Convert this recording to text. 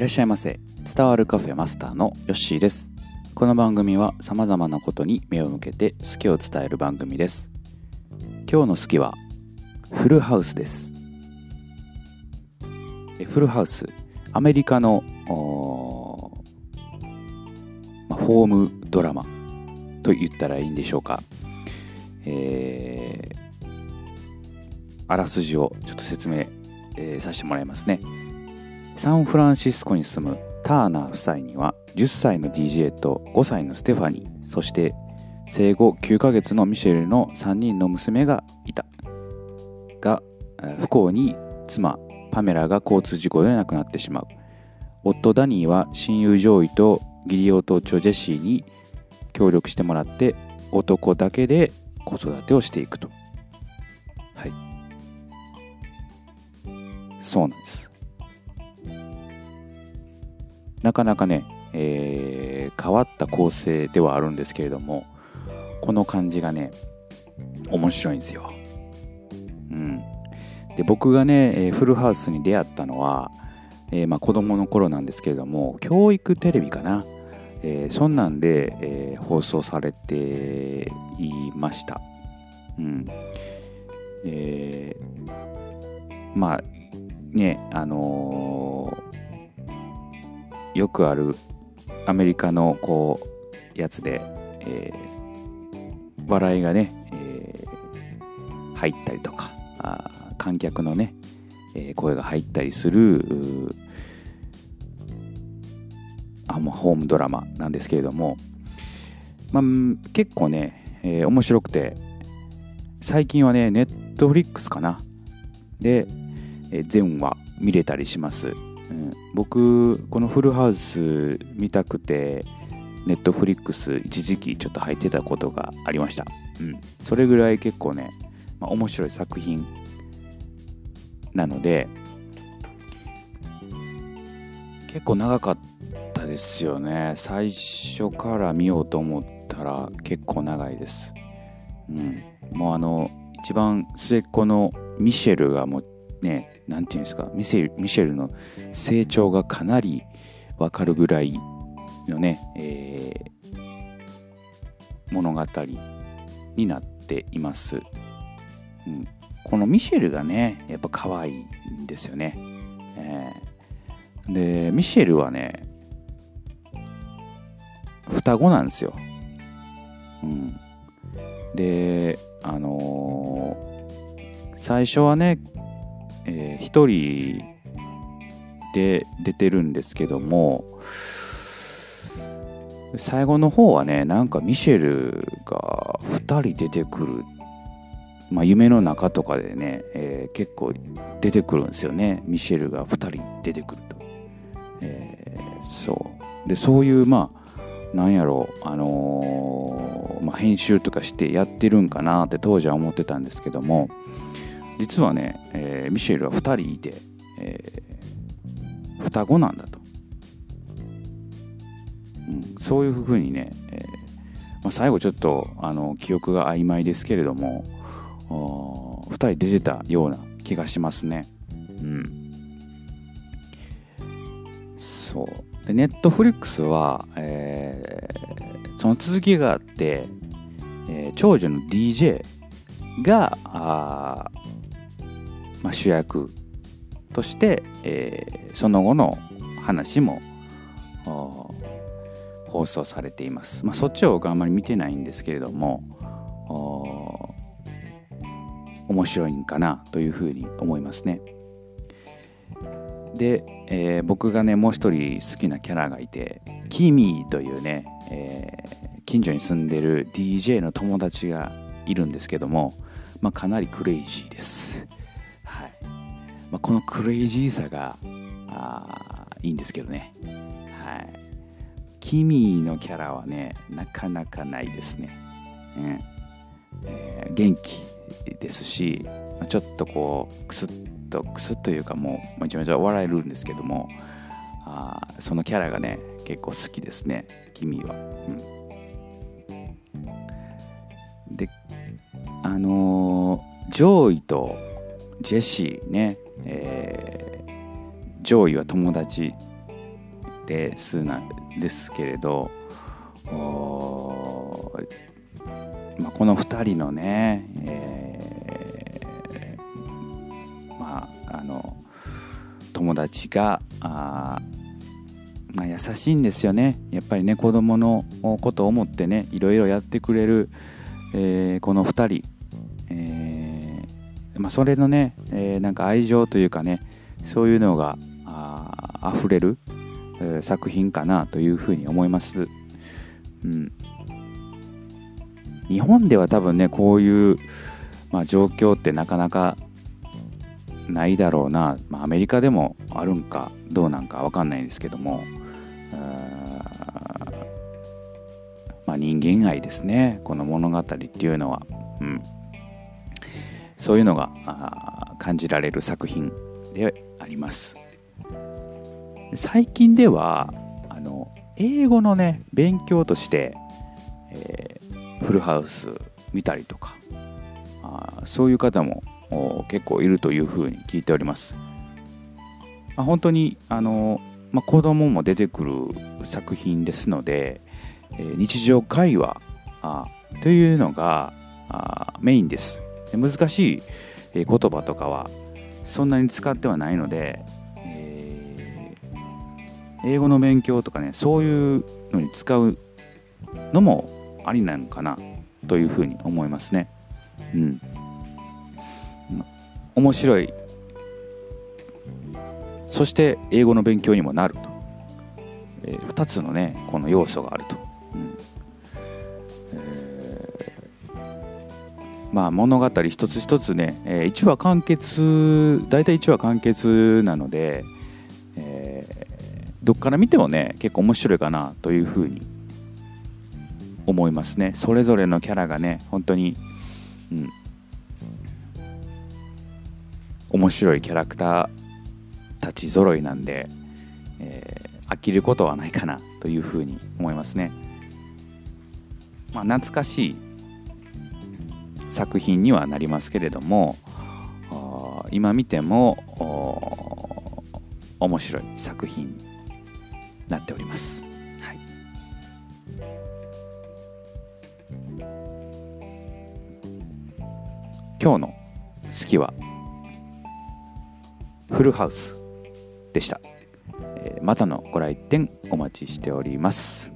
いらっしゃいませ。伝わるカフェマスターのヨッシーです。この番組は様々なことに目を向けて好きを伝える番組です。今日の好きはフルハウスです。フルハウス。アメリカのま、ホームドラマ。と言ったらいいんでしょうか、えー、あらすじをちょっと説明、えー、させてもらいますね。サンフランシスコに住むターナー夫妻には10歳の DJ と5歳のステファニーそして生後9ヶ月のミシェルの3人の娘がいた。が不幸に妻パメラが交通事故で亡くなってしまう。夫ダニーは親友ジョーイと義理弟ジェシーに協力してもらって男だけで子育てをしていくと。はい。そうなんです。なかなかね、えー、変わった構成ではあるんですけれどもこの感じがね面白いんですよ。うん、で僕がね、えー、フルハウスに出会ったのは、えーまあ、子供の頃なんですけれども教育テレビかな、えー、そんなんで、えー、放送されていました。うんえー、まあねあのーよくあるアメリカのこうやつで、えー、笑いがね、えー、入ったりとかあ観客のね、えー、声が入ったりするあもうホームドラマなんですけれども、まあ、結構ね、えー、面白くて最近はねネットフリックスかな。で、えー、全話見れたりします。うん、僕このフルハウス見たくてネットフリックス一時期ちょっと入ってたことがありました、うん、それぐらい結構ね、まあ、面白い作品なので結構長かったですよね。最初から見ようと思ったら結構長いです、うん、もうあの一番末っ子のミシェルがもうね何て言うんですかミシェルの成長がかなりわかるぐらいのね、えー、物語になっています、うん、このミシェルがねやっぱ可愛いんですよね、えー、でミシェルはね双子なんですよ、うん、であのー、最初はねえー、1人で出てるんですけども最後の方はねなんかミシェルが2人出てくる、まあ、夢の中とかでね、えー、結構出てくるんですよね。ミシェルが2人出てくると、えー、そう。でそういうまあなんやろうあのー、まあ、編集とかしてやってるんかなって当時は思ってたんですけども実はね、えー、ミシェルは2人いて、えー、双子なんだと、うん、そういうふうにね、えーまあ、最後ちょっとあの記憶が曖昧ですけれども2人出てたような気がしますね。うん。そう。でネットフリックスは、えー、その続きがあって、えー、長女の DJ があまあ、主役として、えー、その後の話も放送されています、まあ、そっちを僕あんまり見てないんですけれども面白いんかなというふうに思いますね。で、えー、僕がねもう一人好きなキャラがいてキミーというね、えー、近所に住んでる DJ の友達がいるんですけども、まあ、かなりクレイジーです。まあ、このクレイジーさがあいいんですけどね。はい。キミーのキャラはね、なかなかないですね。ねえー、元気ですし、ちょっとこう、クスッと、クスッというかもう、めちゃめちゃ笑えるんですけども、あそのキャラがね、結構好きですね、キミーは。うん、で、あのー、ジョーイとジェシーね、えー、上位は友達ですなですけれどまあ、この2人のね、えー、まああの友達があまあ、優しいんですよね。やっぱりね子供のことを思ってねいろいろやってくれる、えー、この2人、まあ、それのね、えー、なんか愛情というかねそういうのがあ溢れる、えー、作品かなというふうに思います、うん、日本では多分ねこういう、まあ、状況ってなかなかないだろうな、まあ、アメリカでもあるんかどうなんか分かんないんですけども。まあ、人間愛ですね。この物語っていうのは、うん、そういうのが感じられる作品であります。最近ではあの英語のね勉強として、えー、フルハウス見たりとかあそういう方も結構いるというふうに聞いております、まあ、本当にあの、まあ、子供も出てくる作品ですので、えー、日常会話あというのがあメインです。難しい言葉とかはそんなに使ってはないので、えー、英語の勉強とかねそういうのに使うのもありなのかなというふうに思いますね。うん、面白い。そして英語の勉強にもなると、えー、2つのねこの要素があると、まあ物語一つ一つね、えー、1話完結大体1話完結なので、えー、どっから見てもね結構面白いかなというふうに思いますねそれぞれのキャラがね本当に、うん、面白いキャラクターたち揃いなんで、えー、飽きることはないかなというふうに思いますね。まあ、懐かしい作品にはなりますけれども今見ても面白い作品になっております。はい、今日の好きはフルハウスでした。またのご来店お待ちしております。